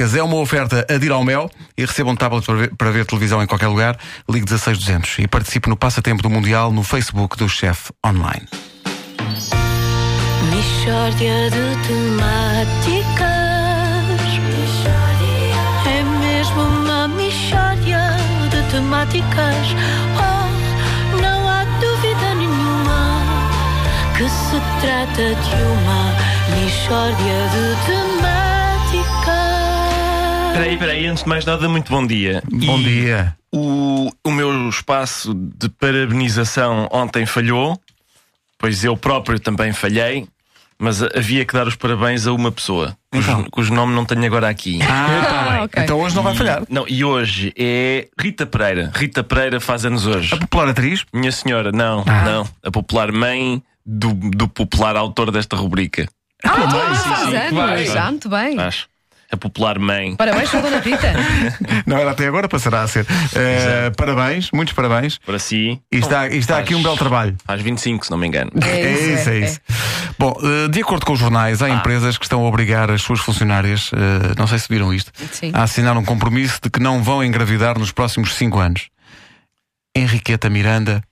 temáticas. É uma oferta a dir ao mel e receba um tablet para ver, para ver televisão em qualquer lugar. Ligue 16200 e participe no Passatempo do Mundial no Facebook do Chef Online. Mishória de temáticas. É mesmo uma mishória de temáticas. Oh, não há dúvida nenhuma que se trata de uma mishória de temáticas. Peraí, peraí, antes de mais nada, muito bom dia. Bom E dia. O, o meu espaço de parabenização ontem falhou, pois eu próprio também falhei, mas havia que dar os parabéns a uma pessoa, cujo, Então. cujo nome não tenho agora aqui. Ah, tá bem. ok. Então hoje não vai falhar. Não, e hoje é Rita Pereira. Rita Pereira faz anos hoje. A popular atriz? Minha senhora, não, Ah. não. A popular mãe do, do popular autor desta rubrica. Ah, sim, faz sim, anos, vai. já, muito bem. Faz. A popular mãe. Parabéns Dona Rita. Não era até agora, passará a ser. Eh, parabéns, muitos parabéns. Para si. E está, e está Faz- aqui um belo trabalho. Faz 25, se não me engano. É isso, é isso. Bom, eh, de acordo com os jornais, há Ah. empresas que estão a obrigar as suas funcionárias, eh, não sei se viram isto, Sim. a assinar um compromisso de que não vão engravidar nos próximos 5 anos. Henriqueta Miranda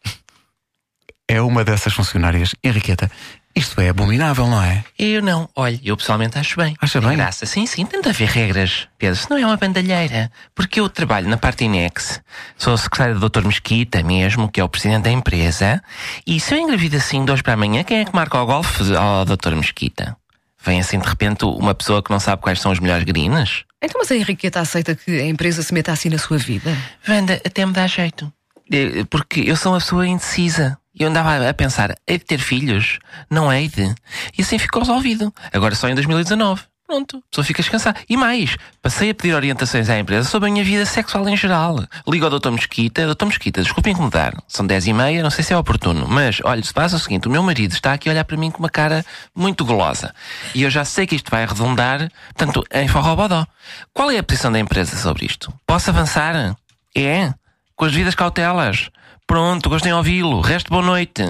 é uma dessas funcionárias. Henriqueta, isto é abominável, não é? Eu não. Olha, eu pessoalmente acho bem. Acha bem? Graça. Sim, sim, tem de haver regras. Pedro, se não é uma bandalheira. Porque eu trabalho na parte Inex, sou secretário do Dr. Mesquita mesmo, que é o presidente da empresa, e se eu engravido assim de hoje para amanhã, quem é que marca o golfe ao Dr. Mesquita? Vem assim de repente uma pessoa que não sabe quais são os melhores greens? Então, mas a Henriqueta aceita que a empresa se meta assim na sua vida? Wanda, até me dá jeito. Eh, Porque eu sou uma pessoa indecisa. E eu andava a pensar, hei de ter filhos? Não hei de. E assim ficou resolvido. Agora só em 2019. Pronto, a pessoa fica descansada. E mais, passei a pedir orientações à empresa sobre a minha vida sexual em geral. Ligo ao Dr. Mesquita, Dr. Mesquita, desculpe incomodar. São 10 e meia, não sei se é oportuno. Mas, olha, se passa o seguinte, o meu marido está aqui a olhar para mim com uma cara muito golosa. E eu já sei que isto vai arredondar, portanto, em forrobodó. Qual é a posição da empresa sobre isto? Posso avançar? É? Com as devidas cautelas. Pronto, gostem de ouvi-lo. Resto, boa noite.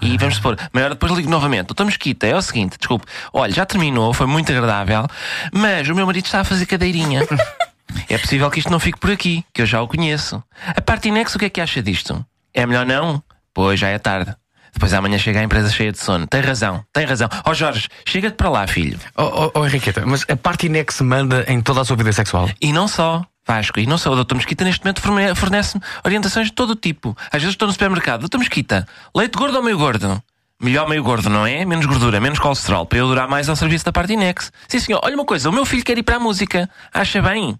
E vamos supor, maior depois ligo novamente. Doutor Mesquita, é o seguinte, desculpe. Olha, já terminou, foi muito agradável, mas o meu marido está a fazer cadeirinha. é possível que isto não fique por aqui, que eu já o conheço. A parte Inex, o que é que acha disto? É melhor não? Pois, já é tarde. Depois amanhã chega a empresa cheia de sono. Tem razão, tem razão. Ó Jorge, chega-te para lá, filho. Oh, oh, oh, Henriqueta, mas a parte Inex manda em toda a sua vida sexual? E não só, Vasco, e não só. O Dr. Mesquita neste momento forne- fornece-me orientações de todo o tipo. Às vezes estou no supermercado. Dr. Mesquita, leite gordo ou meio gordo? Melhor meio gordo, não é? Menos gordura, menos colesterol, para eu durar mais ao serviço da parte Inex. Sim, senhor. Olha uma coisa, o meu filho quer ir para a música. Acha bem?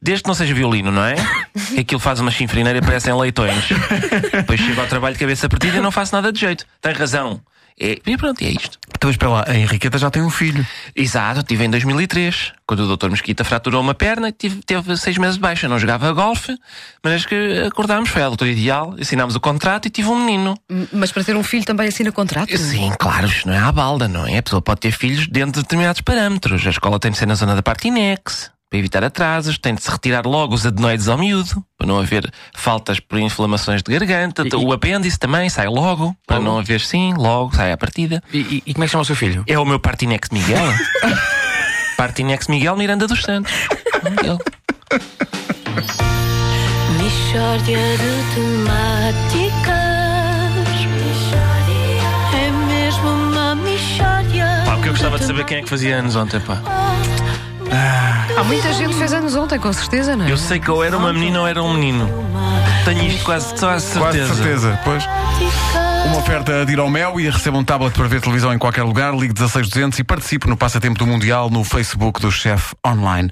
Desde que não seja violino, não é? Que Aquilo faz uma chinfrineira e parecem leitões. Depois chego ao trabalho de cabeça partida e não faço nada de jeito. Tem razão. É, e pronto, é isto. Então, espera lá, a Henriqueta já tem um filho. Exato, tive em 2003, quando o Dr. Mesquita fraturou uma perna e tive, teve seis meses de baixa. Não jogava golfe, mas que acordámos, foi a altura ideal, assinámos o contrato e tive um menino. Mas para ter um filho também assina contrato? Sim, claro, isto não é à balda, não é? A pessoa pode ter filhos dentro de determinados parâmetros. A escola tem de ser na zona da parte Inex, para evitar atrasos, tem de se retirar logo os adenoides ao miúdo, para não haver faltas por inflamações de garganta. O apêndice também sai logo, para não haver sim, logo sai à partida. E, e- e como é que chama o seu filho? É o meu Partinex Miguel. Partinex Miguel Miranda dos Santos. Miguel. Mishória de temáticas. É mesmo uma mishória. Pá, porque eu gostava de saber quem é que fazia anos ontem, pá. Muita gente fez anos ontem, com certeza, não é? Eu sei que ou era uma menina ou era um menino. Tenho isto quase, quase certeza. Quase certeza. Pois. Uma oferta a dir ao mel e receba um tablet para ver televisão em qualquer lugar. Ligue 16200 e participe no Passatempo do Mundial no Facebook do Chef Online.